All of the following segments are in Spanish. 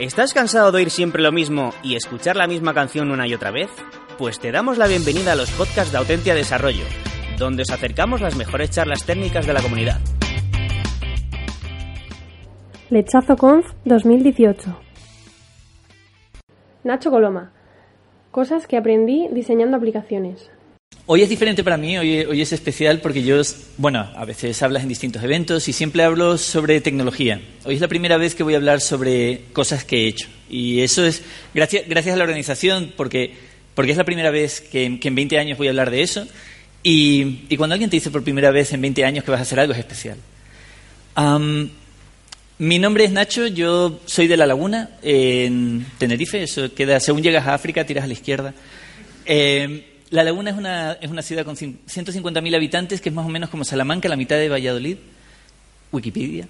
¿Estás cansado de oír siempre lo mismo y escuchar la misma canción una y otra vez? Pues te damos la bienvenida a los podcasts de Autentia Desarrollo, donde os acercamos las mejores charlas técnicas de la comunidad. Lechazo Conf 2018 Nacho Coloma Cosas que aprendí diseñando aplicaciones. Hoy es diferente para mí, hoy, hoy, es especial porque yo, bueno, a veces hablas en distintos eventos y siempre hablo sobre tecnología. Hoy es la primera vez que voy a hablar sobre cosas que he hecho. Y eso es gracias, gracias a la organización porque, porque es la primera vez que, que en 20 años voy a hablar de eso. Y, y, cuando alguien te dice por primera vez en 20 años que vas a hacer algo es especial. Um, mi nombre es Nacho, yo soy de La Laguna, en Tenerife, eso queda, según llegas a África, tiras a la izquierda. Eh, la Laguna es una, es una ciudad con 150.000 habitantes, que es más o menos como Salamanca, la mitad de Valladolid. Wikipedia.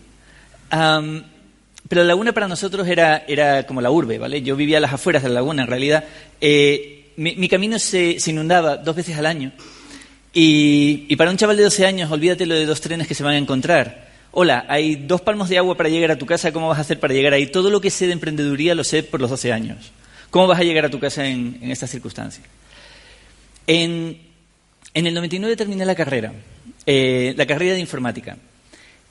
Pero la Laguna para nosotros era, era como la urbe, ¿vale? Yo vivía a las afueras de la Laguna, en realidad. Eh, mi, mi, camino se, se, inundaba dos veces al año. Y, y, para un chaval de 12 años, olvídate lo de dos trenes que se van a encontrar. Hola, hay dos palmos de agua para llegar a tu casa, ¿cómo vas a hacer para llegar ahí? Todo lo que sé de emprendeduría lo sé por los 12 años. ¿Cómo vas a llegar a tu casa en, en estas circunstancias? En, en, el 99 terminé la carrera, eh, la carrera de informática.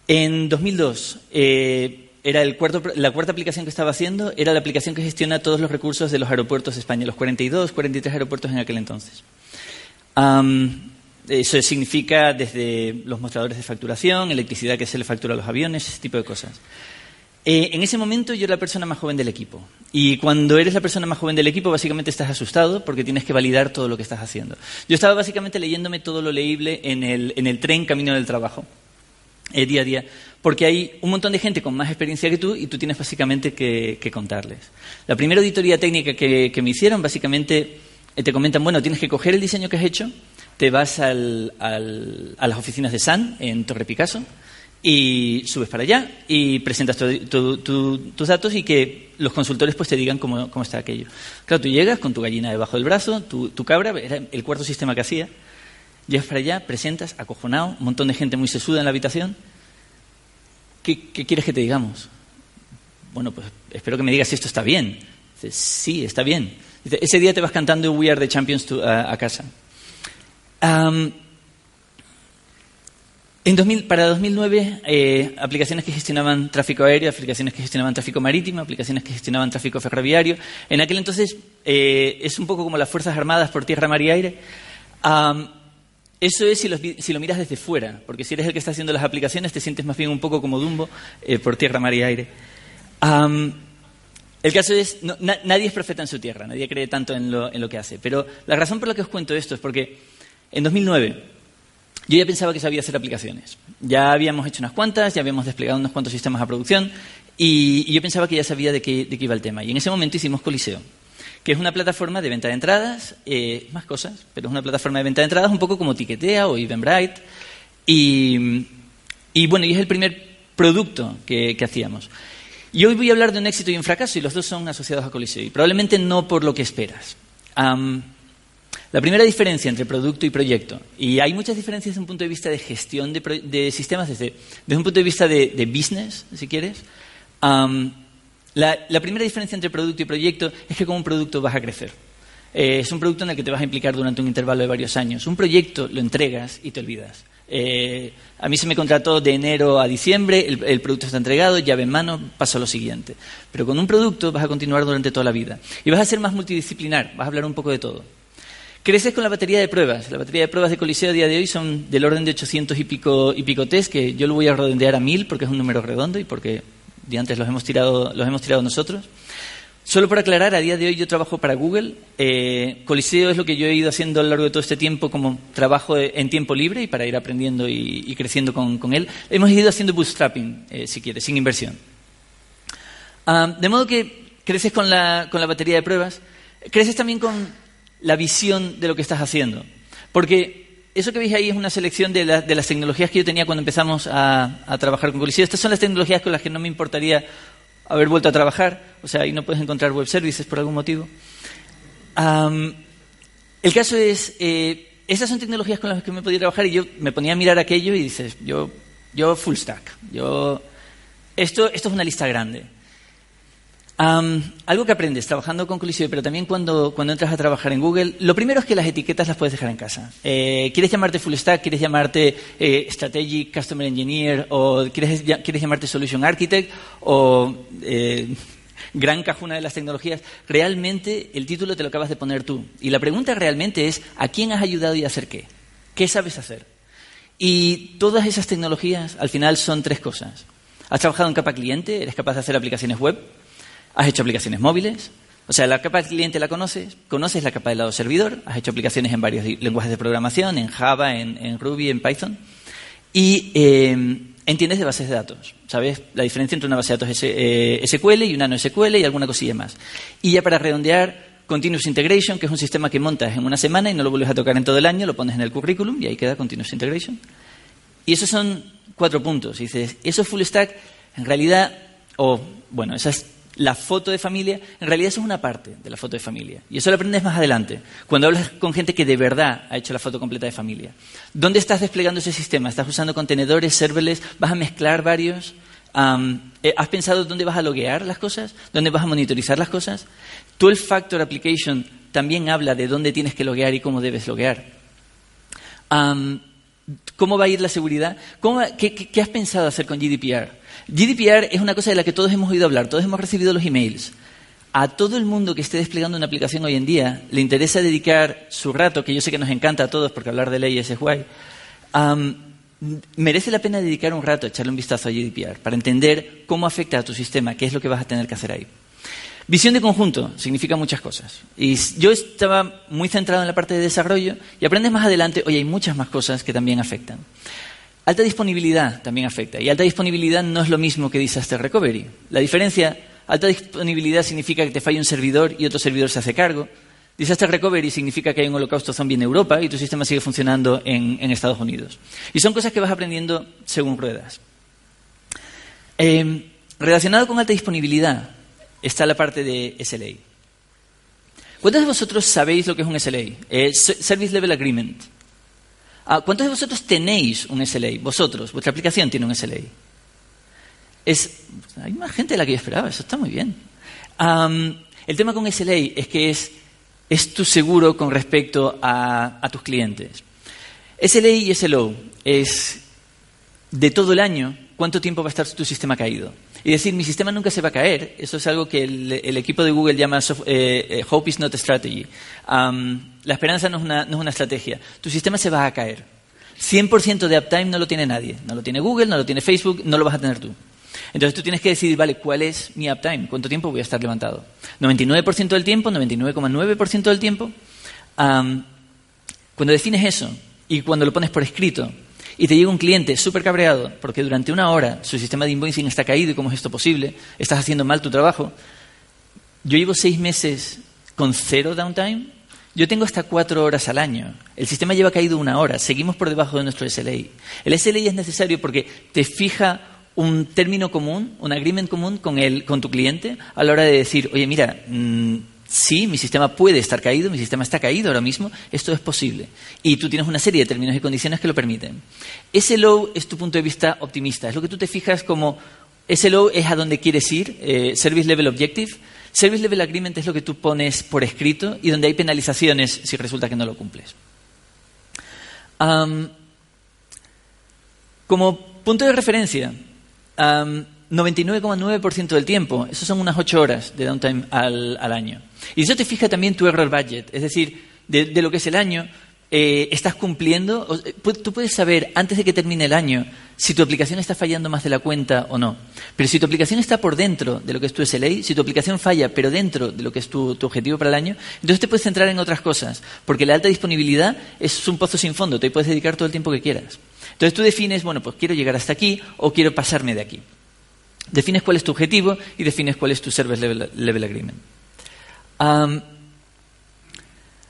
En 2002, eh, era la cuarta aplicación que estaba haciendo era la aplicación que gestiona todos los recursos de los aeropuertos de España, los 42, 43 aeropuertos en aquel entonces. Um, eso significa desde los mostradores de facturación, electricidad que se le factura a los aviones, ese tipo de cosas. Eh, en ese momento yo era la persona más joven del equipo. Y cuando eres la persona más joven del equipo, básicamente estás asustado porque tienes que validar todo lo que estás haciendo. Yo estaba básicamente leyéndome todo lo leíble en el, en el tren camino del trabajo, eh, día a día, porque hay un montón de gente con más experiencia que tú y tú tienes básicamente que, contarles. La primera auditoría técnica que, que me hicieron, básicamente eh, te comentan, bueno, tienes que coger el diseño que has hecho, te vas al, al, a las oficinas de SAN en Torre Picasso, y subes para allá y presentas tu, tu, tu, tus datos y que los consultores pues te digan cómo, cómo, está aquello. Claro, tú llegas con tu gallina debajo del brazo, tu, cabra, era el cuarto sistema que hacía, llegas para allá, presentas, acojonado, un montón de gente muy sesuda en la habitación. ¿Qué, qué quieres que te digamos? Bueno, pues espero que me digas si esto está bien. Dices, sí, está bien. Dice, ese día te vas cantando We Are the Champions to, a, a, casa. Um, en 2000, para 2009, eh, aplicaciones que gestionaban tráfico aéreo, aplicaciones que gestionaban tráfico marítimo, aplicaciones que gestionaban tráfico ferroviario. En aquel entonces eh, es un poco como las Fuerzas Armadas por tierra, mar y aire. Um, eso es si si lo, miras desde fuera, porque si eres el que está haciendo las aplicaciones te sientes más bien un poco como Dumbo eh, por tierra, mar y aire. Um, el caso es, no, na, nadie es profeta en su tierra, nadie cree tanto en lo, en lo que hace. Pero la razón por la que os cuento esto es porque en 2009 yo ya pensaba que sabía hacer aplicaciones. Ya habíamos hecho unas cuantas, ya habíamos desplegado unos cuantos sistemas a producción y, yo pensaba que ya sabía de qué, de qué, iba el tema. Y en ese momento hicimos Coliseo, que es una plataforma de venta de entradas, eh, más cosas, pero es una plataforma de venta de entradas un poco como Tiquetea o Eventbrite. Y, bueno, y es el primer producto que, que hacíamos. Y hoy voy a hablar de un éxito y un fracaso y los dos son asociados a Coliseo. Y probablemente no por lo que esperas. Um, la primera diferencia entre producto y proyecto, y hay muchas diferencias desde un punto de vista de gestión de, de sistemas, desde, un punto de vista de, business, si quieres. La, primera diferencia entre producto y proyecto es que como un producto vas a crecer. Eh, es un producto en el que te vas a implicar durante un intervalo de varios años. Un proyecto lo entregas y te olvidas. Eh, a mí se me contrató de enero a diciembre, el, el, producto está entregado, llave en mano, paso a lo siguiente. Pero con un producto vas a continuar durante toda la vida. Y vas a ser más multidisciplinar, vas a hablar un poco de todo. Creces con la batería de pruebas. La batería de pruebas de Coliseo a día de hoy son del orden de 800 y pico, y pico test, que yo lo voy a redondear a 1000 porque es un número redondo y porque de antes los hemos tirado, los hemos tirado nosotros. Solo por aclarar, a día de hoy yo trabajo para Google. Eh, Coliseo es lo que yo he ido haciendo a lo largo de todo este tiempo como trabajo en tiempo libre y para ir aprendiendo y, creciendo con, él. Hemos ido haciendo bootstrapping, eh, si quieres, sin inversión. Uh, de modo que creces con la, con la batería de pruebas. Creces también con la visión de lo que estás haciendo. Porque eso que veis ahí es una selección de, la, de las tecnologías que yo tenía cuando empezamos a, trabajar con Coliseo. Estas son las tecnologías con las que no me importaría haber vuelto a trabajar. O sea, ahí no puedes encontrar web services por algún motivo. El caso es, eh, esas son tecnologías con las que me podía trabajar y yo me ponía a mirar aquello y dices, yo, yo full stack. Yo, esto, esto es una lista grande. Algo que aprendes trabajando con Coliseo, pero también cuando, entras a trabajar en Google, lo primero es que las etiquetas las puedes dejar en casa. Eh, ¿Quieres llamarte Full Stack? ¿Quieres llamarte eh, Strategic Customer Engineer? ¿O quieres, quieres llamarte Solution Architect? ¿O eh, gran cajuna de las tecnologías? Realmente el título te lo acabas de poner tú. Y la pregunta realmente es, ¿a quién has ayudado y a hacer qué? ¿Qué sabes hacer? Y todas esas tecnologías al final son tres cosas. Has trabajado en capa cliente, eres capaz de hacer aplicaciones web, has hecho aplicaciones móviles, o sea, la capa del cliente la conoces, conoces la capa del lado servidor, has hecho aplicaciones en varios lenguajes de programación, en Java, en, Ruby, en Python, y eh, entiendes de bases de datos. ¿Sabes la diferencia entre una base de datos SQL eh, y una no SQL y alguna cosilla más? Y ya para redondear, Continuous Integration, que es un sistema que montas en una semana y no lo vuelves a tocar en todo el año, lo pones en el currículum y ahí queda Continuous Integration. Y esos son cuatro puntos. Y dices, eso full stack, en realidad, o, bueno, esa es la foto de familia, en realidad eso es una parte de la foto de familia. Y eso lo aprendes más adelante, cuando hablas con gente que de verdad ha hecho la foto completa de familia. ¿Dónde estás desplegando ese sistema? ¿Estás usando contenedores, serverless? ¿Vas a mezclar varios? Eh, ¿Has pensado dónde vas a loguear las cosas? ¿Dónde vas a monitorizar las cosas? el Factor Application también habla de dónde tienes que loguear y cómo debes loguear. ¿Cómo va a ir la seguridad? qué, has pensado hacer con GDPR? GDPR es una cosa de la que todos hemos oído hablar, todos hemos recibido los emails. A todo el mundo que esté desplegando una aplicación hoy en día le interesa dedicar su rato, que yo sé que nos encanta a todos porque hablar de leyes es guay, merece la pena dedicar un rato echarle un vistazo a GDPR para entender cómo afecta a tu sistema, qué es lo que vas a tener que hacer ahí. Visión de conjunto significa muchas cosas. Y yo estaba muy centrado en la parte de desarrollo y aprendes más adelante, oye, hay muchas más cosas que también afectan. Alta disponibilidad también afecta. Y alta disponibilidad no es lo mismo que disaster recovery. La diferencia, alta disponibilidad significa que te falla un servidor y otro servidor se hace cargo. Disaster recovery significa que hay un holocausto zombie en Europa y tu sistema sigue funcionando en, Estados Unidos. Y son cosas que vas aprendiendo según ruedas. Eh, relacionado con alta disponibilidad, está la parte de SLA. ¿Cuántos de vosotros sabéis lo que es un SLA? Eh, Service Level Agreement. Ah, ¿Cuántos de vosotros tenéis un SLA? Vosotros, vuestra aplicación tiene un SLA. Es, hay más gente de la que yo esperaba, eso está muy bien. el tema con SLA es que es, es tu seguro con respecto a, a tus clientes. SLA y SLO es de todo el año cuánto tiempo va a estar tu sistema caído. Y decir, mi sistema nunca se va a caer, eso es algo que el, equipo de Google llama eh, eh, Hope is not a strategy. la esperanza no es, una, no es una estrategia. Tu sistema se va a caer. 100% de uptime no lo tiene nadie. No lo tiene Google, no lo tiene Facebook, no lo vas a tener tú. Entonces tú tienes que decidir, vale, ¿cuál es mi uptime? ¿Cuánto tiempo voy a estar levantado? ¿99% del tiempo? ¿99,9% del tiempo? cuando defines eso y cuando lo pones por escrito, y te llega un cliente súper cabreado porque durante una hora su sistema de invoicing está caído y cómo es esto posible, estás haciendo mal tu trabajo. Yo llevo seis meses con cero downtime. Yo tengo hasta cuatro horas al año. El sistema lleva caído una hora. Seguimos por debajo de nuestro SLA. El SLA es necesario porque te fija un término común, un agreement común con, el, con tu cliente a la hora de decir, oye, mira, mm, sí, mi sistema puede estar caído, mi sistema está caído ahora mismo, esto es posible. Y tú tienes una serie de términos y condiciones que lo permiten. Ese low es tu punto de vista optimista, es lo que tú te fijas como ese low es a donde quieres ir, eh, Service Level Objective. Service Level Agreement es lo que tú pones por escrito y donde hay penalizaciones si resulta que no lo cumples. como punto de referencia, 99,9% del tiempo. Eso son unas 8 horas de downtime al, año. Y eso te fija también tu error budget. Es decir, de, lo que es el año, eh, ¿estás cumpliendo? Eh, tú puedes saber antes de que termine el año si tu aplicación está fallando más de la cuenta o no. Pero si tu aplicación está por dentro de lo que es tu SLA, si tu aplicación falla pero dentro de lo que es tu, tu objetivo para el año, entonces te puedes centrar en otras cosas. Porque la alta disponibilidad es un pozo sin fondo, te puedes dedicar todo el tiempo que quieras. Entonces tú defines, bueno, pues quiero llegar hasta aquí o quiero pasarme de aquí. Defines cuál es tu objetivo y defines cuál es tu Service Level, Agreement.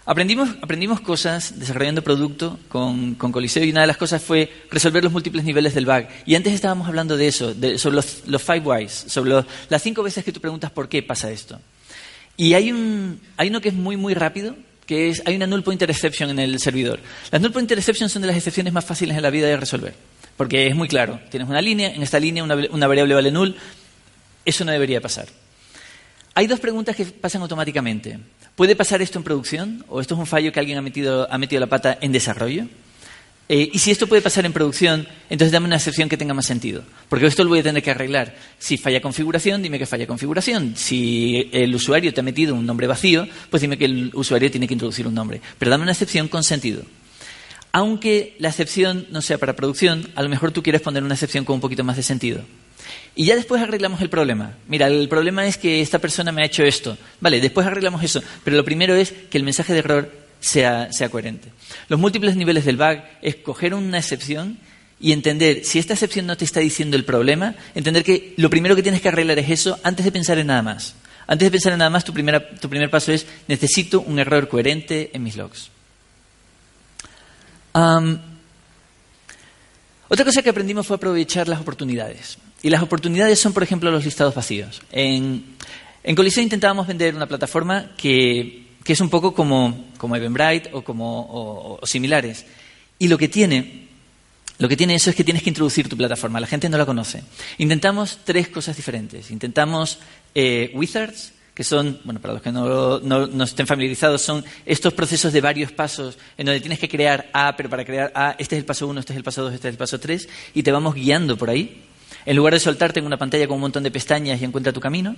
aprendimos, aprendimos, cosas desarrollando producto con, Coliseo y una de las cosas fue resolver los múltiples niveles del bug. Y antes estábamos hablando de eso, sobre los, five whys, sobre las cinco veces que tú preguntas por qué pasa esto. Y hay, un, hay uno que es muy, muy rápido, que es, hay una null pointer exception en el servidor. Las null pointer exceptions son de las excepciones más fáciles en la vida de resolver. Porque es muy claro, tienes una línea, en esta línea una, variable vale null, eso no debería pasar. hay dos preguntas que pasan automáticamente. ¿Puede pasar esto en producción? ¿O esto es un fallo que alguien ha metido, ha metido la pata en desarrollo? Eh, y si esto puede pasar en producción, entonces dame una excepción que tenga más sentido. Porque esto lo voy a tener que arreglar. Si falla configuración, dime que falla configuración. Si el usuario te ha metido un nombre vacío, pues dime que el usuario tiene que introducir un nombre. Pero dame una excepción con sentido. Aunque la excepción no sea para producción, a lo mejor tú quieres poner una excepción con un poquito más de sentido. Y ya después arreglamos el problema. Mira, el problema es que esta persona me ha hecho esto. Vale, después arreglamos eso. Pero lo primero es que el mensaje de error sea, coherente. Los múltiples niveles del bug es coger una excepción y entender si esta excepción no te está diciendo el problema, entender que lo primero que tienes que arreglar es eso antes de pensar en nada más. Antes de pensar en nada más, tu, tu primer paso es necesito un error coherente en mis logs. Otra cosa que aprendimos fue aprovechar las oportunidades. Y las oportunidades son, por ejemplo, los listados vacíos. En, en Coliseo intentábamos vender una plataforma que, es un poco como, como Eventbrite o, como, similares. Y lo que tiene lo que tiene eso es que tienes que introducir tu plataforma. La gente no la conoce. Intentamos tres cosas diferentes. Intentamos eh, wizards, que son, bueno, para los que no, no, estén familiarizados, son estos procesos de varios pasos en donde tienes que crear A, pero para crear A, este es el paso 1, este es el paso 2, este es el paso 3, y te vamos guiando por ahí. En lugar de soltarte en una pantalla con un montón de pestañas y encuentra tu camino.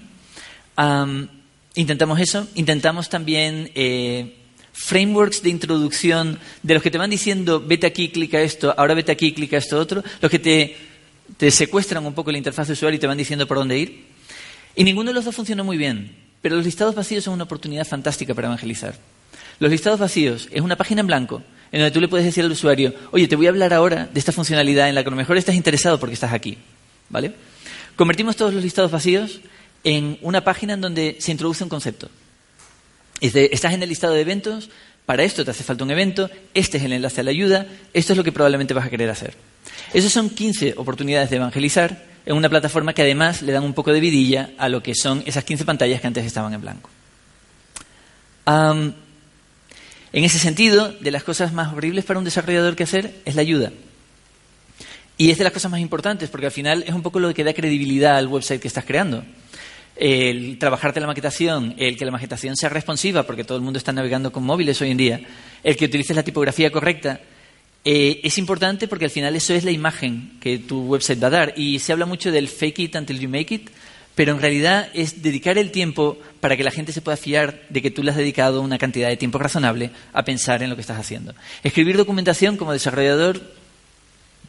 intentamos eso. Intentamos también eh, frameworks de introducción de los que te van diciendo vete aquí, clica esto, ahora vete aquí, clica esto otro. Los que te, te secuestran un poco la interfaz de usuario y te van diciendo por dónde ir. Y ninguno de los dos funcionó muy bien. Pero los listados vacíos son una oportunidad fantástica para evangelizar. Los listados vacíos es una página en blanco en donde tú le puedes decir al usuario, oye, te voy a hablar ahora de esta funcionalidad en la que a lo mejor estás interesado porque estás aquí. ¿Vale? Convertimos todos los listados vacíos en una página en donde se introduce un concepto. estás en el listado de eventos, para esto te hace falta un evento, este es el enlace a la ayuda, esto es lo que probablemente vas a querer hacer. Esas son 15 oportunidades de evangelizar en una plataforma que además le dan un poco de vidilla a lo que son esas 15 pantallas que antes estaban en blanco. en ese sentido, de las cosas más horribles para un desarrollador que hacer es la ayuda. Y es de las cosas más importantes, porque al final es un poco lo que da credibilidad al website que estás creando. El trabajarte la maquetación, el que la maquetación sea responsiva, porque todo el mundo está navegando con móviles hoy en día, el que utilices la tipografía correcta, eh, es importante porque al final eso es la imagen que tu website va a dar. Y se habla mucho del fake it until you make it, pero en realidad es dedicar el tiempo para que la gente se pueda fiar de que tú le has dedicado una cantidad de tiempo razonable a pensar en lo que estás haciendo. Escribir documentación como desarrollador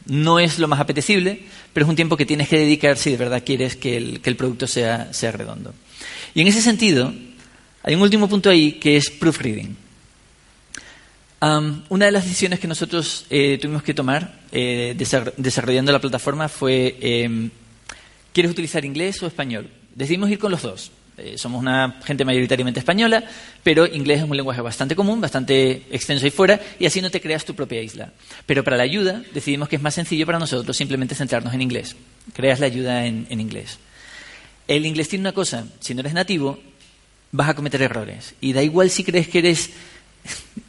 no es lo más apetecible, pero es un tiempo que tienes que dedicar si de verdad quieres que el, producto sea, redondo. Y en ese sentido, hay un último punto ahí que es proofreading. Una de las decisiones que nosotros eh, tuvimos que tomar eh, desarrollando la plataforma fue, em, ¿quieres utilizar inglés o español? Decidimos ir con los dos. Eh, somos una gente mayoritariamente española, pero inglés es un lenguaje bastante común, bastante extenso ahí fuera, y así no te creas tu propia isla. Pero para la ayuda decidimos que es más sencillo para nosotros simplemente centrarnos en inglés. Creas la ayuda en, inglés. El inglés tiene una cosa, si no eres nativo, vas a cometer errores. Y da igual si crees que eres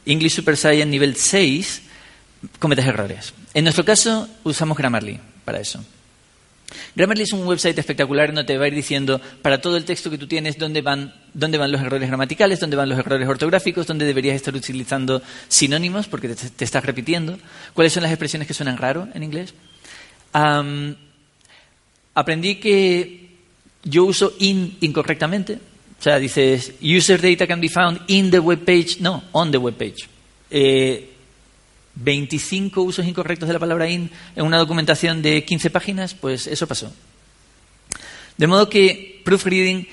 English Super Saiyan nivel 6, cometes errores. En nuestro caso, usamos Grammarly para eso. Grammarly es un website espectacular donde te va a ir diciendo para todo el texto que tú tienes dónde van, dónde van los errores gramaticales, dónde van los errores ortográficos, dónde deberías estar utilizando sinónimos porque te, estás repitiendo, cuáles son las expresiones que suenan raro en inglés. aprendí que yo uso in incorrectamente. O sea, dices, user data can be found in the web page. No, on the web page. Eh, 25 usos incorrectos de la palabra in en una documentación de 15 páginas, pues eso pasó. De modo que proofreading,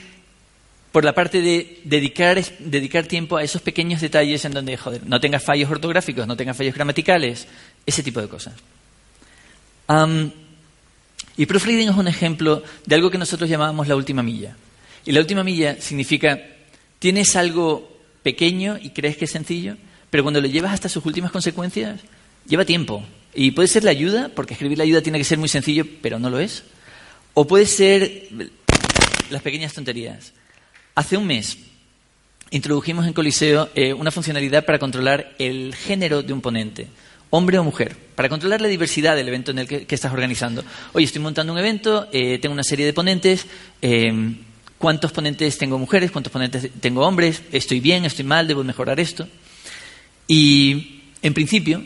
por la parte de dedicar, dedicar tiempo a esos pequeños detalles en donde, joder, no tengas fallos ortográficos, no tengas fallos gramaticales, ese tipo de cosas. y proofreading es un ejemplo de algo que nosotros llamábamos la última milla. Y la última milla significa, tienes algo pequeño y crees que es sencillo, pero cuando lo llevas hasta sus últimas consecuencias, lleva tiempo. Y puede ser la ayuda, porque escribir la ayuda tiene que ser muy sencillo, pero no lo es. O puede ser las pequeñas tonterías. Hace un mes introdujimos en Coliseo eh, una funcionalidad para controlar el género de un ponente, hombre o mujer, para controlar la diversidad del evento en el que, estás organizando. Oye, estoy montando un evento, eh, tengo una serie de ponentes. Eh, cuántos ponentes tengo mujeres, cuántos ponentes tengo hombres, estoy bien, estoy mal, debo mejorar esto. Y en principio,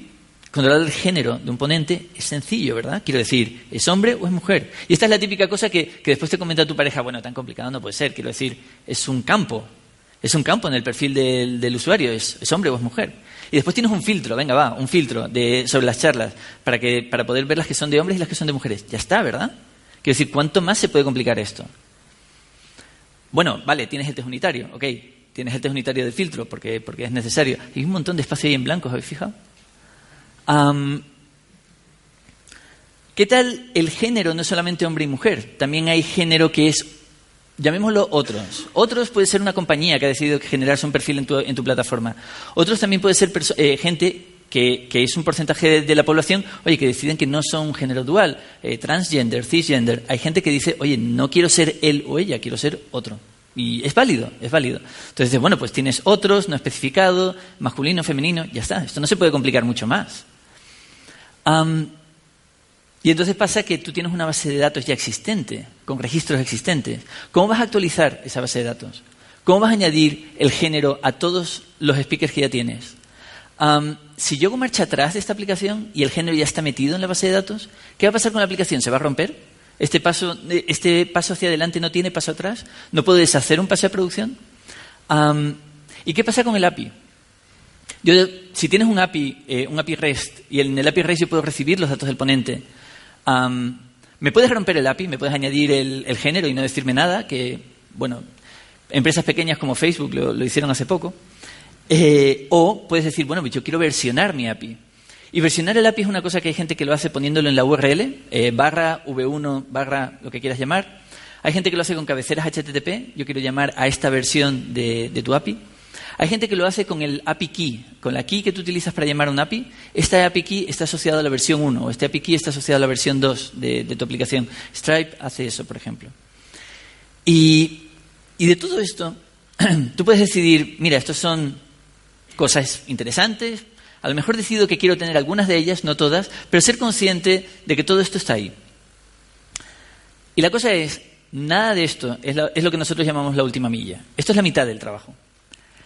controlar el género de un ponente es sencillo, ¿verdad? Quiero decir, ¿es hombre o es mujer? Y esta es la típica cosa que, después te comenta tu pareja, bueno, tan complicado no puede ser, quiero decir, es un campo, es un campo en el perfil del, usuario, ¿es, hombre o es mujer? Y después tienes un filtro, venga, va, un filtro de, sobre las charlas para, que, para poder ver las que son de hombres y las que son de mujeres. Ya está, ¿verdad? Quiero decir, ¿cuánto más se puede complicar esto? Bueno, vale, tienes el test unitario, ok, tienes el test unitario del filtro porque, porque es necesario. Hay un montón de espacio ahí en blanco, ¿os habéis fijado? ¿Qué tal el género? No solamente hombre y mujer, también hay género que es, llamémoslo otros. Otros puede ser una compañía que ha decidido generarse un perfil en tu, en tu plataforma. Otros también puede ser eh, gente que, es un porcentaje de, la población, oye, que deciden que no son un género dual, eh, transgender, cisgender. Hay gente que dice, oye, no quiero ser él o ella, quiero ser otro. Y es válido, es válido. Entonces, bueno, pues tienes otros, no especificado, masculino, femenino, ya está. Esto no se puede complicar mucho más y entonces pasa que tú tienes una base de datos ya existente, con registros existentes. ¿Cómo vas a actualizar esa base de datos? ¿Cómo vas a añadir el género a todos los speakers que ya tienes? Si yo hago marcha atrás de esta aplicación y el género ya está metido en la base de datos, ¿qué va a pasar con la aplicación? ¿Se va a romper? ¿Este paso, este paso hacia adelante no tiene paso atrás? ¿No puedo deshacer un paso de producción? ¿Y qué pasa con el API? si tienes un API, eh, un API REST, y en el API REST yo puedo recibir los datos del ponente, me puedes romper el API, me puedes añadir el, género y no decirme nada, que, bueno, empresas pequeñas como Facebook lo, hicieron hace poco. Eh, o puedes decir, bueno, yo quiero versionar mi API. Y versionar el API es una cosa que hay gente que lo hace poniéndolo en la URL, eh, barra V1, barra lo que quieras llamar. Hay gente que lo hace con cabeceras HTTP. Yo quiero llamar a esta versión de tu API. Hay gente que lo hace con el API key, con la key que tú utilizas para llamar a un API. Esta API key está asociada a la versión 1 o este API key está asociado a la versión 2 de, tu aplicación. Stripe hace eso, por ejemplo. Y, y de todo esto, tú puedes decidir, mira, estas son cosas interesantes, a lo mejor decido que quiero tener algunas de ellas, no todas, pero ser consciente de que todo esto está ahí. Y la cosa es, nada de esto es, lo que nosotros llamamos la última milla. Esto es la mitad del trabajo.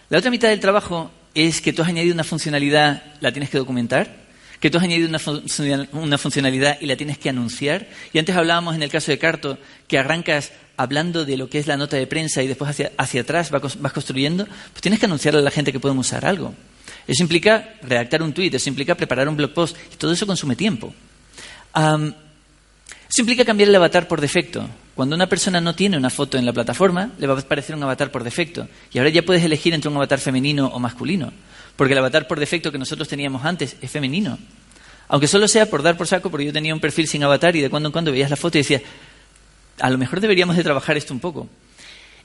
La otra mitad del trabajo es que tú has añadido una funcionalidad, la tienes que documentar, que tú has añadido una, funcionalidad y la tienes que anunciar. Y antes hablábamos en el caso de Carto que arrancas hablando de lo que es la nota de prensa y después hacia, atrás vas, construyendo, pues tienes que anunciarle a la gente que pueden usar algo. Eso implica redactar un tweet, eso implica preparar un blog post y todo eso consume tiempo. eso implica cambiar el avatar por defecto. Cuando una persona no tiene una foto en la plataforma, le va a aparecer un avatar por defecto. Y ahora ya puedes elegir entre un avatar femenino o masculino. Porque el avatar por defecto que nosotros teníamos antes es femenino. Aunque solo sea por dar por saco, porque yo tenía un perfil sin avatar y de cuando en cuando veías la foto y decías, a lo mejor deberíamos de trabajar esto un poco.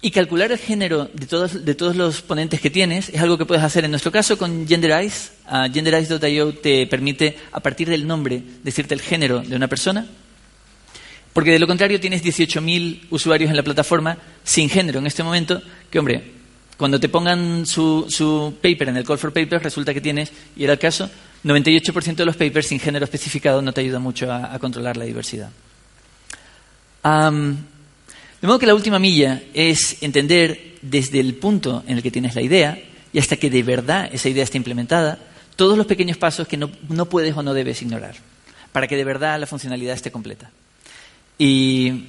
Y calcular el género de todos, de todos los ponentes que tienes es algo que puedes hacer en nuestro caso con Genderize. Uh, Genderize.io te permite, a partir del nombre, decirte el género de una persona porque de lo contrario tienes 18.000 usuarios en la plataforma sin género en este momento, que hombre, cuando te pongan su, paper en el call for papers resulta que tienes, y era el caso, 98% de los papers sin género especificado no te ayuda mucho a, controlar la diversidad. De modo que la última milla es entender desde el punto en el que tienes la idea y hasta que de verdad esa idea esté implementada, todos los pequeños pasos que no, no puedes o no debes ignorar, para que de verdad la funcionalidad esté completa. Y,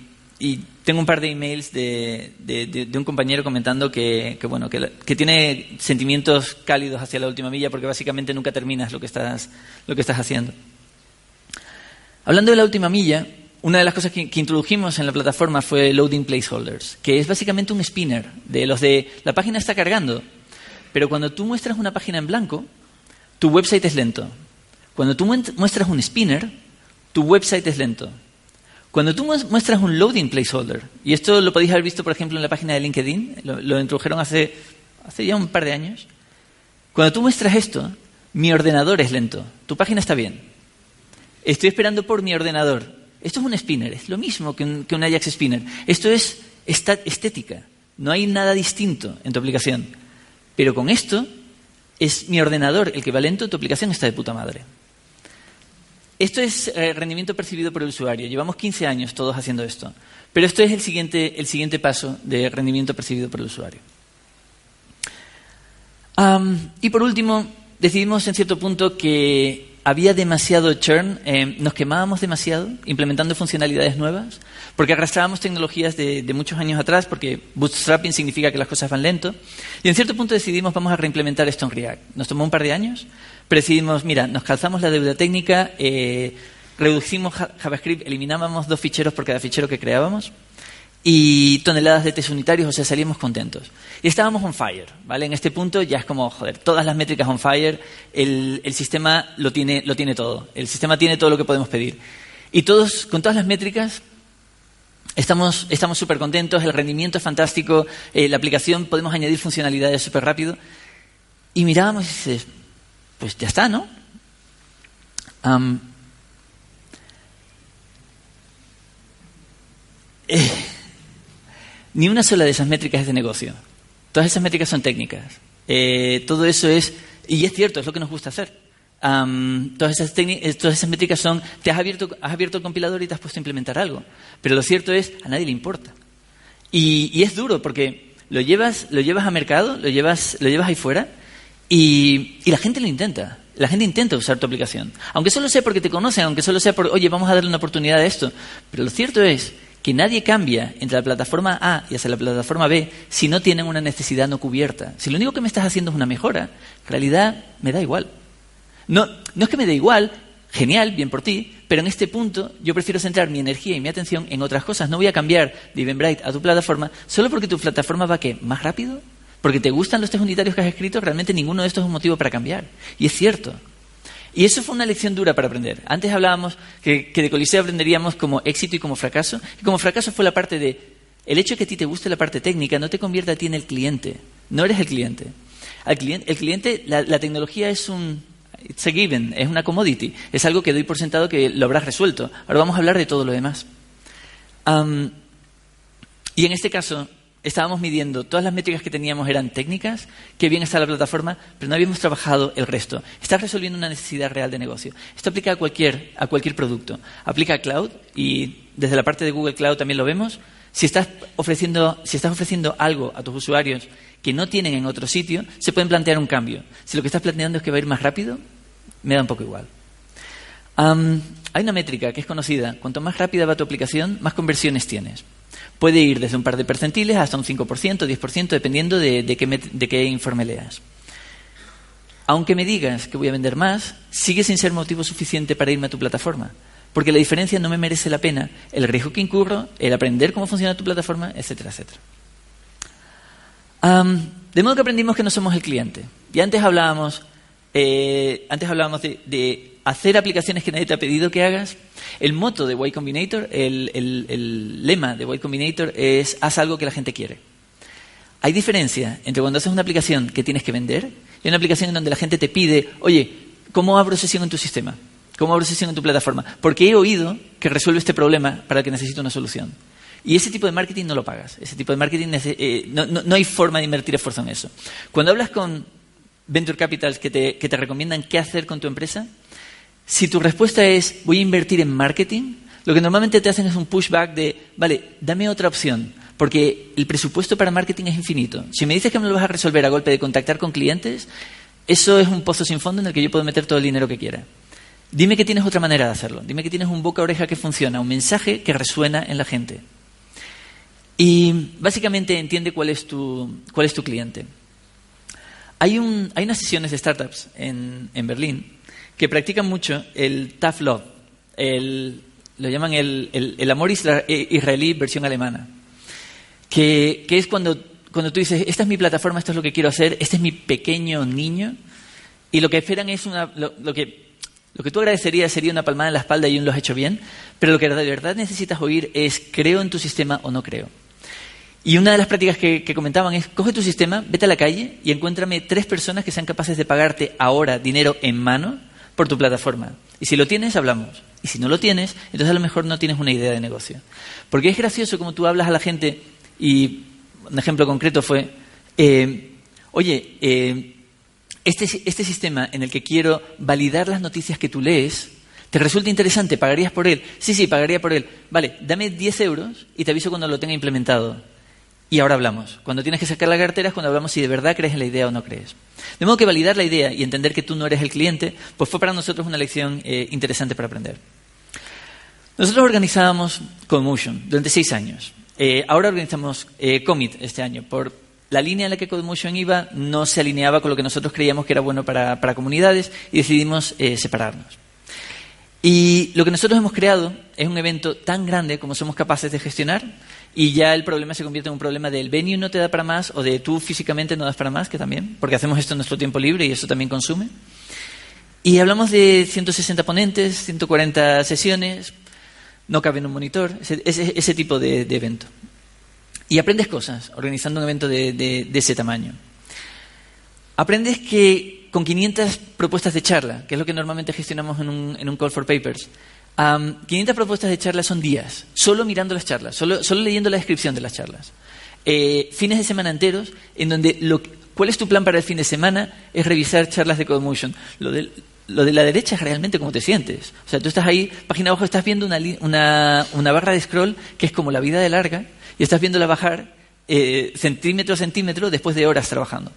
tengo un par de emails de, un compañero comentando que, bueno, que, tiene sentimientos cálidos hacia la última milla porque básicamente nunca terminas lo que estás, lo que estás haciendo. Hablando de la última milla, una de las cosas que, introdujimos en la plataforma fue Loading Placeholders, que es básicamente un spinner de los de la página está cargando, pero cuando tú muestras una página en blanco, tu website es lento. Cuando tú muestras un spinner, tu website es lento. Cuando tú muestras un loading placeholder, y esto lo podéis haber visto, por ejemplo, en la página de LinkedIn, lo, introdujeron hace, hace ya un par de años. Cuando tú muestras esto, mi ordenador es lento, tu página está bien. Estoy esperando por mi ordenador. Esto es un spinner, es lo mismo que un, Ajax spinner. Esto es estética, no hay nada distinto en tu aplicación. Pero con esto, es mi ordenador el que va lento, tu aplicación está de puta madre. Esto es eh, rendimiento percibido por el usuario. Llevamos 15 años todos haciendo esto. Pero esto es el siguiente, el siguiente paso de rendimiento percibido por el usuario. y por último, decidimos en cierto punto que había demasiado churn, eh, nos quemábamos demasiado implementando funcionalidades nuevas, porque arrastrábamos tecnologías de, muchos años atrás, porque bootstrapping significa que las cosas van lento, y en cierto punto decidimos vamos a reimplementar esto en React. Nos tomó un par de años, pero decidimos, mira, nos calzamos la deuda técnica, eh, reducimos JavaScript, eliminábamos dos ficheros por cada fichero que creábamos, y toneladas de test unitarios, o sea, salíamos contentos. Y estábamos on fire, ¿vale? En este punto ya es como, joder, todas las métricas on fire, el, sistema lo tiene, lo tiene todo, el sistema tiene todo lo que podemos pedir. Y todos, con todas las métricas, estamos súper contentos, el rendimiento es fantástico, eh, la aplicación podemos añadir funcionalidades súper rápido. Y mirábamos y dices, pues ya está, ¿no? eh, ni una sola de esas métricas es de negocio. Todas esas métricas son técnicas. Eh, todo eso es, y es cierto, es lo que nos gusta hacer. todas, esas eh, todas esas métricas son, te has abierto, has abierto el compilador y te has puesto a implementar algo. Pero lo cierto es, a nadie le importa. Y, es duro porque lo llevas, lo llevas a mercado, lo llevas, lo llevas ahí fuera y, y la gente lo intenta. La gente intenta usar tu aplicación. Aunque solo sea porque te conocen, aunque solo sea por, oye, vamos a darle una oportunidad a esto. Pero lo cierto es que nadie cambia entre la plataforma A y hacia la plataforma B si no tienen una necesidad no cubierta. Si lo único que me estás haciendo es una mejora, en realidad me da igual. No, no es que me dé igual, genial, bien por ti, pero en este punto yo prefiero centrar mi energía y mi atención en otras cosas. No voy a cambiar de Eventbrite a tu plataforma solo porque tu plataforma va ¿qué? más rápido, porque te gustan los test unitarios que has escrito, realmente ninguno de estos es un motivo para cambiar. Y es cierto. Y eso fue una lección dura para aprender. Antes hablábamos que, de Coliseo aprenderíamos como éxito y como fracaso. Y como fracaso fue la parte de, el hecho de que a ti te guste la parte técnica no te convierte a ti en el cliente. No eres el cliente el cliente, la, tecnología es un, it's a given, es una commodity. Es algo que doy por sentado que lo habrás resuelto. Ahora vamos a hablar de todo lo demás. y en este caso, estábamos midiendo, todas las métricas que teníamos eran técnicas, que bien está la plataforma, pero no habíamos trabajado el resto. Estás resolviendo una necesidad real de negocio. Esto aplica a cualquier, a cualquier producto. Aplica a cloud y desde la parte de Google Cloud también lo vemos. Si estás ofreciendo, si estás ofreciendo algo a tus usuarios que no tienen en otro sitio, se pueden plantear un cambio. Si lo que estás planteando es que va a ir más rápido, me da un poco igual. hay una métrica que es conocida. Cuanto más rápida va tu aplicación, más conversiones tienes. Puede ir desde un par de percentiles hasta un 5%, 10%, dependiendo de, qué, informe leas. Aunque me digas que voy a vender más, sigue sin ser motivo suficiente para irme a tu plataforma. Porque la diferencia no me merece la pena el riesgo que incurro, el aprender cómo funciona tu plataforma, etcétera, etcétera. de modo que aprendimos que no somos el cliente. Y antes hablábamos, eh, antes hablábamos de hacer aplicaciones que nadie te ha pedido que hagas. El moto de Y Combinator, el, lema de Y Combinator es haz algo que la gente quiere. Hay diferencia entre cuando haces una aplicación que tienes que vender y una aplicación en donde la gente te pide, oye, ¿cómo abro sesión en tu sistema? ¿Cómo abro sesión en tu plataforma? Porque he oído que resuelve este problema para el que necesito una solución. Y ese tipo de marketing no lo pagas. Ese tipo de marketing, eh, no, hay forma de invertir esfuerzo en eso. Cuando hablas con venture capitals que te, que te recomiendan qué hacer con tu empresa, si tu respuesta es voy a invertir en marketing, lo que normalmente te hacen es un pushback de, vale, dame otra opción, porque el presupuesto para marketing es infinito. Si me dices que me lo vas a resolver a golpe de contactar con clientes, eso es un pozo sin fondo en el que yo puedo meter todo el dinero que quiera. Dime que tienes otra manera de hacerlo. Dime que tienes un boca oreja que funciona, un mensaje que resuena en la gente. Y básicamente entiende cuál es tu, cuál es tu cliente. Hay, un, hay unas sesiones de startups en, en Berlín que practican mucho el tough love, el, lo llaman el, amor eh, israelí versión alemana, que, es cuando, cuando tú dices, esta es mi plataforma, esto es lo que quiero hacer, este es mi pequeño niño, y lo que esperan es una, lo, que, lo que tú agradecerías sería una palmada en la espalda y un lo has hecho bien, pero lo que de verdad necesitas oír es creo en tu sistema o no creo. Y una de las prácticas que, que, comentaban es, coge tu sistema, vete a la calle y encuéntrame tres personas que sean capaces de pagarte ahora dinero en mano por tu plataforma. Y si lo tienes, hablamos. Y si no lo tienes, entonces a lo mejor no tienes una idea de negocio. Porque es gracioso como tú hablas a la gente y un ejemplo concreto fue, eh, oye, eh, este, este sistema en el que quiero validar las noticias que tú lees, ¿Te resulta interesante? ¿Pagarías por él? Sí, sí, pagaría por él. Vale, dame 10 euros y te aviso cuando lo tenga implementado. Y ahora hablamos. Cuando tienes que sacar la cartera es cuando hablamos si de verdad crees en la idea o no crees. De modo que validar la idea y entender que tú no eres el cliente, pues fue para nosotros una lección eh, interesante para aprender. Nosotros organizábamos CodeMotion durante seis años. Eh, ahora organizamos eh, Commit este año. Por la línea en la que CodeMotion iba no se alineaba con lo que nosotros creíamos que era bueno para, para comunidades y decidimos separarnos. Y lo que nosotros hemos creado es un evento tan grande como somos capaces de gestionar y ya el problema se convierte en un problema del venue no te da para más o de tú físicamente no das para más, que también, porque hacemos esto en nuestro tiempo libre y eso también consume. Y hablamos de 160 ponentes, 140 sesiones, no cabe en un monitor, ese, tipo de, evento. Y aprendes cosas organizando un evento de, ese tamaño. Aprendes que con 500 propuestas de charla, que es lo que normalmente gestionamos en un, en un Call for Papers, 500 propuestas de charlas son días, solo mirando las charlas, solo, leyendo la descripción de las charlas. Eh, fines de semana enteros, en donde lo, cuál es tu plan para el fin de semana es revisar charlas de CodeMotion. Lo de, lo de la derecha es realmente cómo te sientes. O sea, tú estás ahí, página abajo, estás viendo una, una, barra de scroll que es como la vida de larga y estás viéndola bajar eh, centímetro a centímetro después de horas trabajando.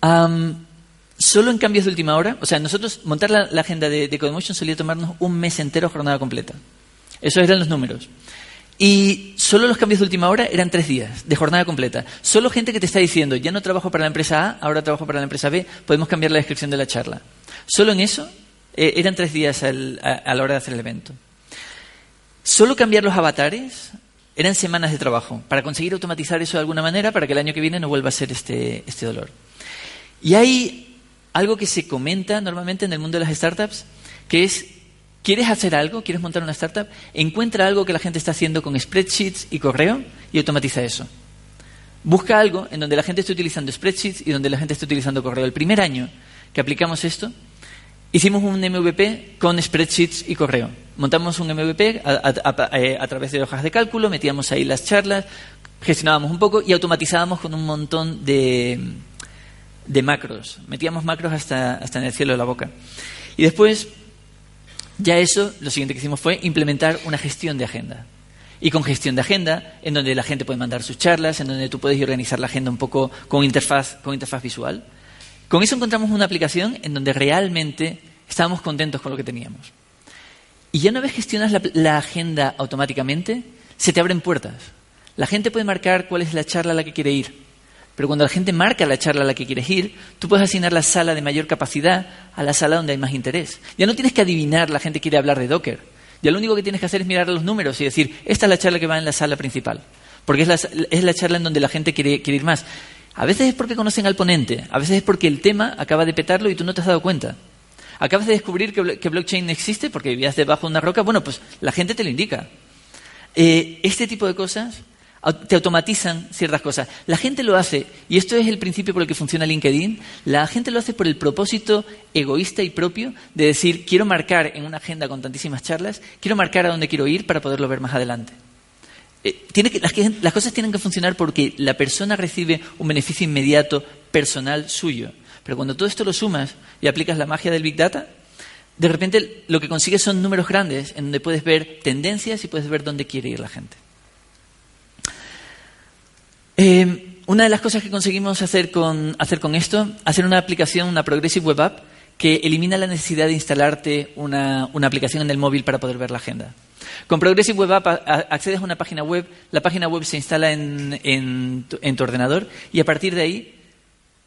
Solo en cambios de última hora, o sea, nosotros montar la, agenda de, de CodeMotion solía tomarnos un mes entero jornada completa. Esos eran los números. Y solo los cambios de última hora eran tres días de jornada completa. Solo gente que te está diciendo, ya no trabajo para la empresa A, ahora trabajo para la empresa B, podemos cambiar la descripción de la charla. Solo en eso eh, eran tres días a, la hora de hacer el evento. Solo cambiar los avatares eran semanas de trabajo para conseguir automatizar eso de alguna manera para que el año que viene no vuelva a ser este, este dolor. Y hay algo que se comenta normalmente en el mundo de las startups, que es, ¿quieres hacer algo? ¿Quieres montar una startup? Encuentra algo que la gente está haciendo con spreadsheets y correo y automatiza eso. Busca algo en donde la gente esté utilizando spreadsheets y donde la gente esté utilizando correo. El primer año que aplicamos esto, hicimos un MVP con spreadsheets y correo. Montamos un MVP a, eh, a, través de hojas de cálculo, metíamos ahí las charlas, gestionábamos un poco y automatizábamos con un montón de, de macros. Metíamos macros hasta, hasta en el cielo de la boca. Y después, ya eso, lo siguiente que hicimos fue implementar una gestión de agenda. Y con gestión de agenda, en donde la gente puede mandar sus charlas, en donde tú puedes organizar la agenda un poco con interfaz, con interfaz visual. Con eso encontramos una aplicación en donde realmente estábamos contentos con lo que teníamos. Y ya una vez gestionas la, la agenda automáticamente, se te abren puertas. La gente puede marcar cuál es la charla a la que quiere ir pero cuando la gente marca la charla a la que quieres ir, tú puedes asignar la sala de mayor capacidad a la sala donde hay más interés. Ya no tienes que adivinar la gente quiere hablar de Docker. Ya lo único que tienes que hacer es mirar los números y decir, esta es la charla que va en la sala principal. Porque es la, es la charla en donde la gente quiere, ir más. A veces es porque conocen al ponente, a veces es porque el tema acaba de petarlo y tú no te has dado cuenta. Acabas de descubrir que, blockchain existe porque vivías debajo de una roca. Bueno, pues la gente te lo indica. Eh, este tipo de cosas te automatizan ciertas cosas. La gente lo hace, y esto es el principio por el que funciona LinkedIn, la gente lo hace por el propósito egoísta y propio de decir, quiero marcar en una agenda con tantísimas charlas, quiero marcar a dónde quiero ir para poderlo ver más adelante. Eh, las, cosas tienen que funcionar porque la persona recibe un beneficio inmediato personal suyo. Pero cuando todo esto lo sumas y aplicas la magia del Big Data, de repente lo que consigues son números grandes en donde puedes ver tendencias y puedes ver dónde quiere ir la gente. Eh, una de las cosas que conseguimos hacer con, hacer con esto, hacer una aplicación, una Progressive Web App, que elimina la necesidad de instalarte una, aplicación en el móvil para poder ver la agenda. Con Progressive Web App accedes a una página web, la página web se instala en, en, tu ordenador y a partir de ahí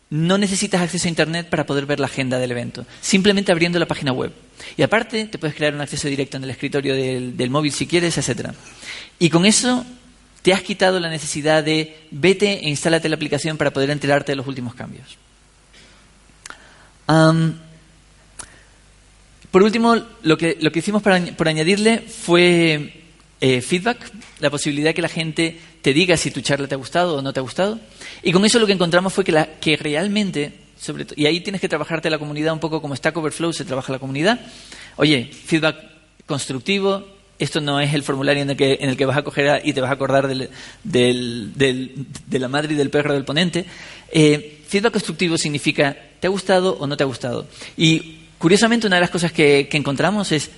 no necesitas acceso a Internet para poder ver la agenda del evento, simplemente abriendo la página web. Y aparte te puedes crear un acceso directo en el escritorio del, del móvil si quieres, etc. Y con eso te has quitado la necesidad de vete e instálate la aplicación para poder enterarte de los últimos cambios. por último, lo que, lo que hicimos por añadirle fue eh, feedback, la posibilidad de que la gente te diga si tu charla te ha gustado o no te ha gustado. Y con eso lo que encontramos fue que, que realmente, sobre y ahí tienes que trabajarte la comunidad un poco como Stack Overflow se trabaja la comunidad. Oye, feedback constructivo, esto no es el formulario en el que, en el que vas a coger y te vas a acordar de la madre y del perro del ponente. Eh, constructivo significa, ¿te ha gustado o no te ha gustado? Y Curiosamente, una de las cosas que, que encontramos es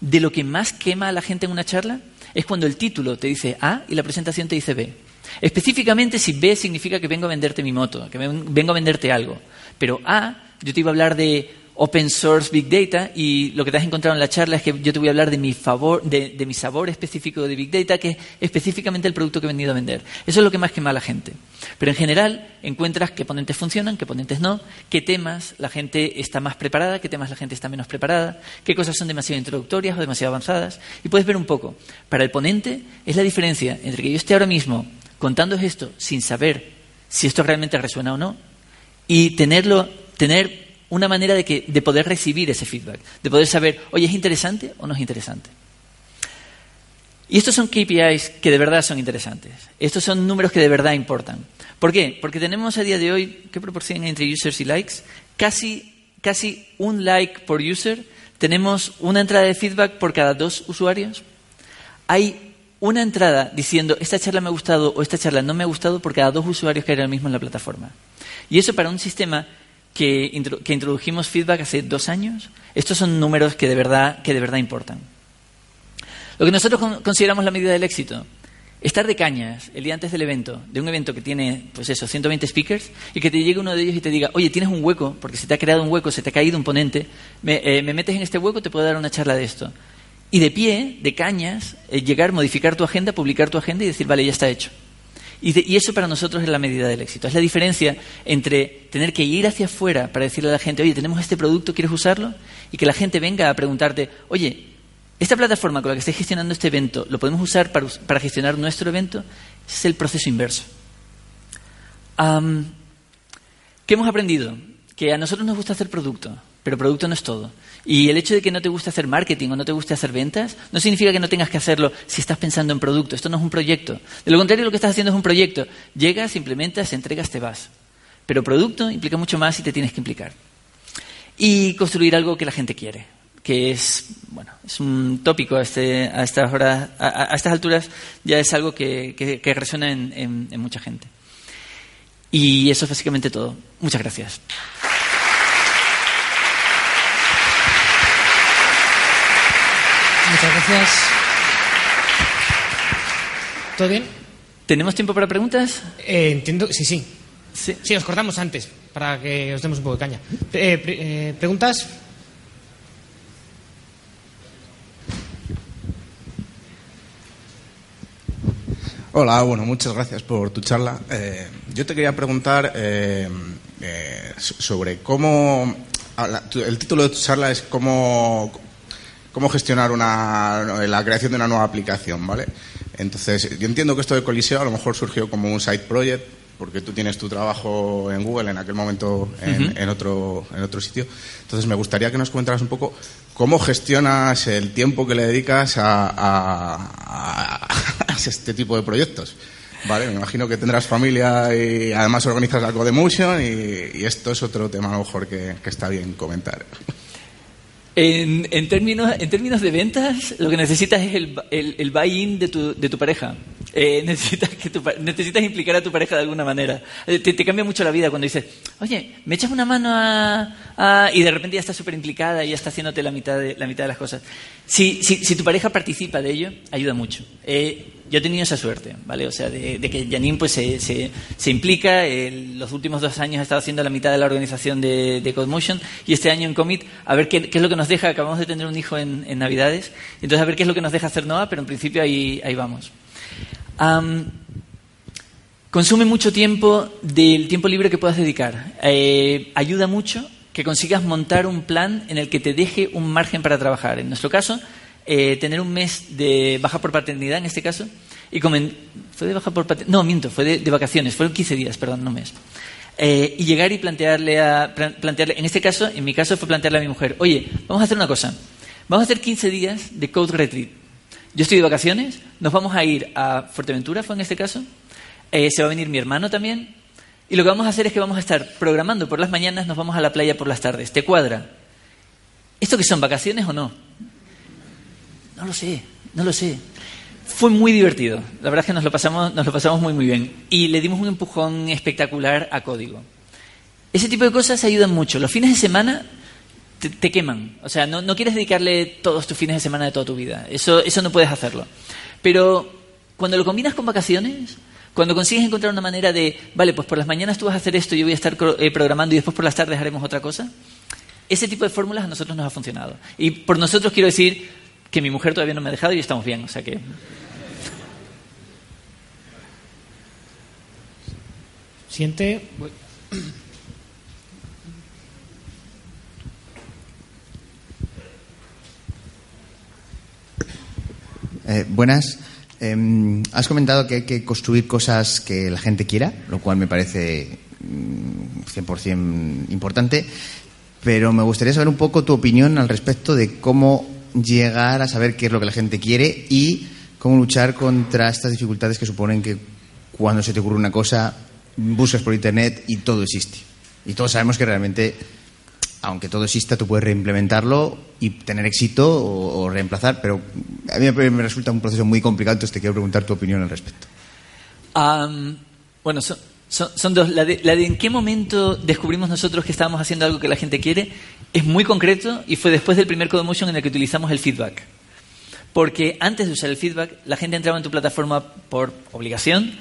de lo que más quema a la gente en una charla es cuando el título te dice A y la presentación te dice B. Específicamente si B significa que vengo a venderte mi moto, que vengo a venderte algo. Pero A, yo te iba a hablar de open source big data y lo que te has encontrado en la charla es que yo te voy a hablar de mi favor, de, mi sabor específico de big data, que es específicamente el producto que he venido a vender. Eso es lo que más quema a la gente. Pero en general encuentras qué ponentes funcionan, qué ponentes no, qué temas la gente está más preparada, qué temas la gente está menos preparada, qué cosas son demasiado introductorias o demasiado avanzadas. Y puedes ver un poco. Para el ponente es la diferencia entre que yo esté ahora mismo contando esto sin saber si esto realmente resuena o no y tenerlo, tener una manera de, que, de poder recibir ese feedback, de poder saber, oye, ¿es interesante o no es interesante? Y estos son KPIs que de verdad son interesantes. Estos son números que de verdad importan. ¿Por qué? Porque tenemos a día de hoy, ¿qué proporción entre users y likes? Casi, casi un like por user. Tenemos una entrada de feedback por cada dos usuarios. Hay una entrada diciendo, esta charla me ha gustado o esta charla no me ha gustado por cada dos usuarios que hay ahora mismo en la plataforma. Y eso para un sistema que, introdujimos feedback hace dos años, estos son números que de verdad, que de verdad importan. Lo que nosotros consideramos la medida del éxito, estar de cañas el día antes del evento, de un evento que tiene, pues eso, 120 speakers, y que te llegue uno de ellos y te diga, oye, tienes un hueco, porque se te ha creado un hueco, se te ha caído un ponente, me, eh, metes en este hueco, te puedo dar una charla de esto. Y de pie, de cañas, eh, llegar, modificar tu agenda, publicar tu agenda y decir, vale, ya está hecho. Y, eso para nosotros es la medida del éxito. Es la diferencia entre tener que ir hacia afuera para decirle a la gente, oye, tenemos este producto, ¿quieres usarlo? Y que la gente venga a preguntarte, oye, esta plataforma con la que estáis gestionando este evento, ¿lo podemos usar para, gestionar nuestro evento? Es el proceso inverso. ¿Qué hemos aprendido? Que a nosotros nos gusta hacer producto, pero producto no es todo. Y el hecho de que no te guste hacer marketing o no te guste hacer ventas no significa que no tengas que hacerlo si estás pensando en producto. Esto no es un proyecto. De lo contrario, lo que estás haciendo es un proyecto. Llegas, implementas, entregas, te vas. Pero producto implica mucho más y te tienes que implicar. Y construir algo que la gente quiere, que es, bueno, es un tópico a, este, a estas, horas, a, estas alturas, ya es algo que, resuena en mucha gente. Y eso es básicamente todo. Muchas gracias. Muchas gracias. ¿Todo bien? ¿Tenemos tiempo para preguntas? Eh, entiendo, sí, sí. Sí, sí os cortamos antes para que os demos un poco de caña. Eh, eh, ¿Preguntas? Hola, bueno, muchas gracias por tu charla. yo te quería preguntar sobre cómo. El título de tu charla es cómo cómo gestionar la creación de una nueva aplicación, ¿vale? Entonces, yo entiendo que esto de Coliseo a lo mejor surgió como un side project, porque tú tienes tu trabajo en Google en aquel momento en, otro, en otro sitio. Entonces, me gustaría que nos comentaras un poco cómo gestionas el tiempo que le dedicas a, este tipo de proyectos. Vale, me imagino que tendrás familia y además organizas la Codemotion y, y esto es otro tema a lo mejor que está bien comentar. En, en, términos, en términos de ventas, lo que necesitas es el, el, buy-in de tu, de tu pareja. Eh, necesitas, que necesitas implicar a tu pareja de alguna manera. Eh, te, te, cambia mucho la vida cuando dices, oye, ¿me echas una mano a...? y de repente ya está súper implicada y ya está haciéndote la mitad de, la mitad de las cosas. Si, si, si tu pareja participa de ello, ayuda mucho. Eh, yo he tenido esa suerte, ¿vale? O sea, de, que Janine pues, se, se, implica. los últimos dos años ha estado haciendo la mitad de la organización de, de CodeMotion y este año en Commit, a ver qué, qué, es lo que nos deja. Acabamos de tener un hijo en, en, Navidades, entonces a ver qué es lo que nos deja hacer Noah, pero en principio ahí, ahí vamos. consume mucho tiempo del tiempo libre que puedas dedicar. Eh, ayuda mucho que consigas montar un plan en el que te deje un margen para trabajar. En nuestro caso, eh, tener un mes de baja por paternidad, en este caso, y ¿Fue de baja por paternidad? No, miento, fue de, vacaciones, fueron 15 días, perdón, no mes. Eh, y llegar y plantearle a. Plantearle, en este caso, en mi caso, fue plantearle a mi mujer: Oye, vamos a hacer una cosa. Vamos a hacer 15 días de code retreat. Yo estoy de vacaciones, nos vamos a ir a Fuerteventura, fue en este caso. Eh, se va a venir mi hermano también. Y lo que vamos a hacer es que vamos a estar programando por las mañanas, nos vamos a la playa por las tardes. ¿Te cuadra? ¿Esto que son vacaciones o no? No lo sé, no lo sé. Fue muy divertido. La verdad es que nos lo pasamos, nos lo pasamos muy, muy bien. Y le dimos un empujón espectacular a código. Ese tipo de cosas ayudan mucho. Los fines de semana te, queman. O sea, no, no, quieres dedicarle todos tus fines de semana de toda tu vida. Eso, eso no puedes hacerlo. Pero cuando lo combinas con vacaciones, cuando consigues encontrar una manera de, vale, pues por las mañanas tú vas a hacer esto, yo voy a estar eh, programando y después por las tardes haremos otra cosa, ese tipo de fórmulas a nosotros nos ha funcionado. Y por nosotros quiero decir que mi mujer todavía no me ha dejado y estamos bien, o sea que... Siente... Eh, buenas. Em, has comentado que hay que construir cosas que la gente quiera, lo cual me parece 100% mm, importante, pero me gustaría saber un poco tu opinión al respecto de cómo llegar a saber qué es lo que la gente quiere y cómo luchar contra estas dificultades que suponen que cuando se te ocurre una cosa buscas por internet y todo existe. Y todos sabemos que realmente aunque todo exista, tú puedes reimplementarlo y tener éxito o, reemplazar, pero a mí me, resulta un proceso muy complicado, entonces te quiero preguntar tu opinión al respecto. bueno, son, dos. La de, en qué momento descubrimos nosotros que estábamos haciendo algo que la gente quiere es muy concreto y fue después del primer Codemotion en el que utilizamos el feedback. Porque antes de usar el feedback, la gente entraba en tu plataforma por obligación,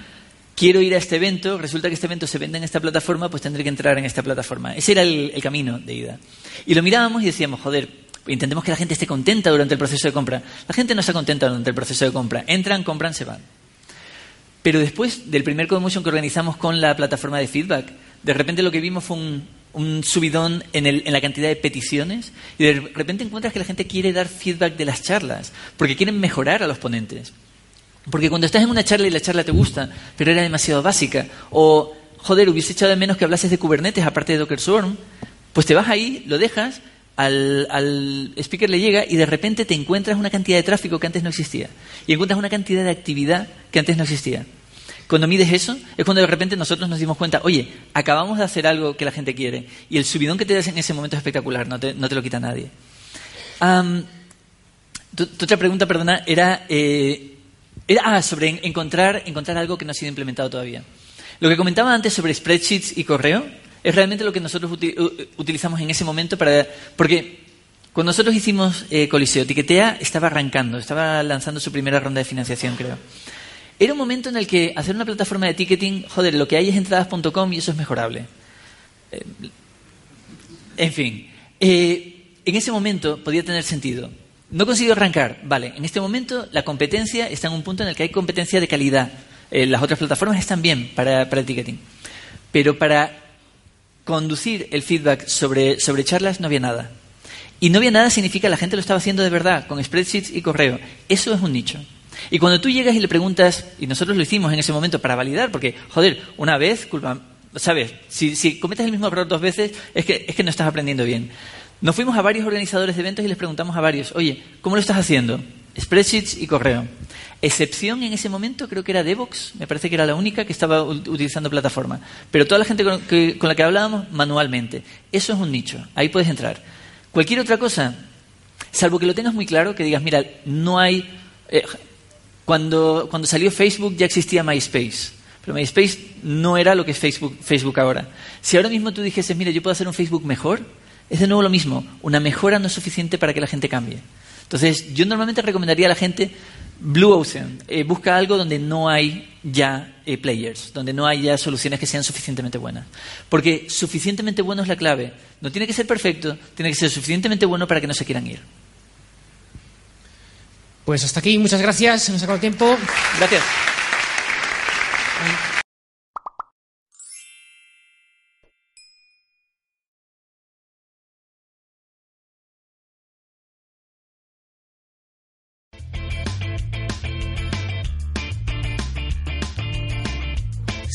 quiero ir a este evento, resulta que este evento se vende en esta plataforma, pues tendré que entrar en esta plataforma. Ese era el, camino de ida. Y lo mirábamos y decíamos, joder, intentemos que la gente esté contenta durante el proceso de compra. La gente no está contenta durante el proceso de compra. Entran, compran, se van. Pero después del primer Codemotion que organizamos con la plataforma de feedback, de repente lo que vimos fue un, subidón en, en, la cantidad de peticiones y de repente encuentras que la gente quiere dar feedback de las charlas, porque quieren mejorar a los ponentes. Porque cuando estás en una charla y la charla te gusta, pero era demasiado básica, o, joder, hubiese echado de menos que hablases de Kubernetes aparte de Docker Swarm, pues te vas ahí, lo dejas, al, al, speaker le llega y de repente te encuentras una cantidad de tráfico que antes no existía. Y encuentras una cantidad de actividad que antes no existía. Cuando mides eso, es cuando de repente nosotros nos dimos cuenta, oye, acabamos de hacer algo que la gente quiere. Y el subidón que te das en ese momento es espectacular, no te, no te lo quita nadie. tu, otra pregunta, perdona, era eh, ah, sobre encontrar, encontrar algo que no ha sido implementado todavía. Lo que comentaba antes sobre spreadsheets y correo es realmente lo que nosotros utilizamos en ese momento para... Porque cuando nosotros hicimos eh, Coliseo, Tiquetea estaba arrancando, estaba lanzando su primera ronda de financiación, creo. Era un momento en el que hacer una plataforma de ticketing, joder, lo que hay es entradas.com y eso es mejorable. Eh, en fin, eh, en ese momento podía tener sentido. No consigo arrancar. Vale, en este momento la competencia está en un punto en el que hay competencia de calidad. Las otras plataformas están bien para, el ticketing. Pero para conducir el feedback sobre, sobre charlas no había nada. Y no había nada significa que la gente lo estaba haciendo de verdad, con spreadsheets y correo. Eso es un nicho. Y cuando tú llegas y le preguntas, y nosotros lo hicimos en ese momento para validar, porque, joder, una vez, culpa, ¿sabes? Si, si cometes el mismo error dos veces, es que, es que no estás aprendiendo bien. Nos fuimos a varios organizadores de eventos y les preguntamos a varios, oye, ¿cómo lo estás haciendo? Spreadsheets y correo. Excepción en ese momento creo que era Devox, me parece que era la única que estaba utilizando plataforma. Pero toda la gente con, la que hablábamos manualmente. Eso es un nicho, ahí puedes entrar. Cualquier otra cosa, salvo que lo tengas muy claro, que digas, mira, no hay... Eh, cuando, cuando salió Facebook ya existía MySpace. Pero MySpace no era lo que es Facebook, Facebook ahora. Si ahora mismo tú dijeses, mira, yo puedo hacer un Facebook mejor, es de nuevo lo mismo. Una mejora no es suficiente para que la gente cambie. Entonces, yo normalmente recomendaría a la gente Blue Ocean. Eh, busca algo donde no hay ya eh, players, donde no hay ya soluciones que sean suficientemente buenas. Porque suficientemente bueno es la clave. No tiene que ser perfecto, tiene que ser suficientemente bueno para que no se quieran ir. Pues hasta aquí, muchas gracias. Se nos ha acabado el tiempo. Gracias.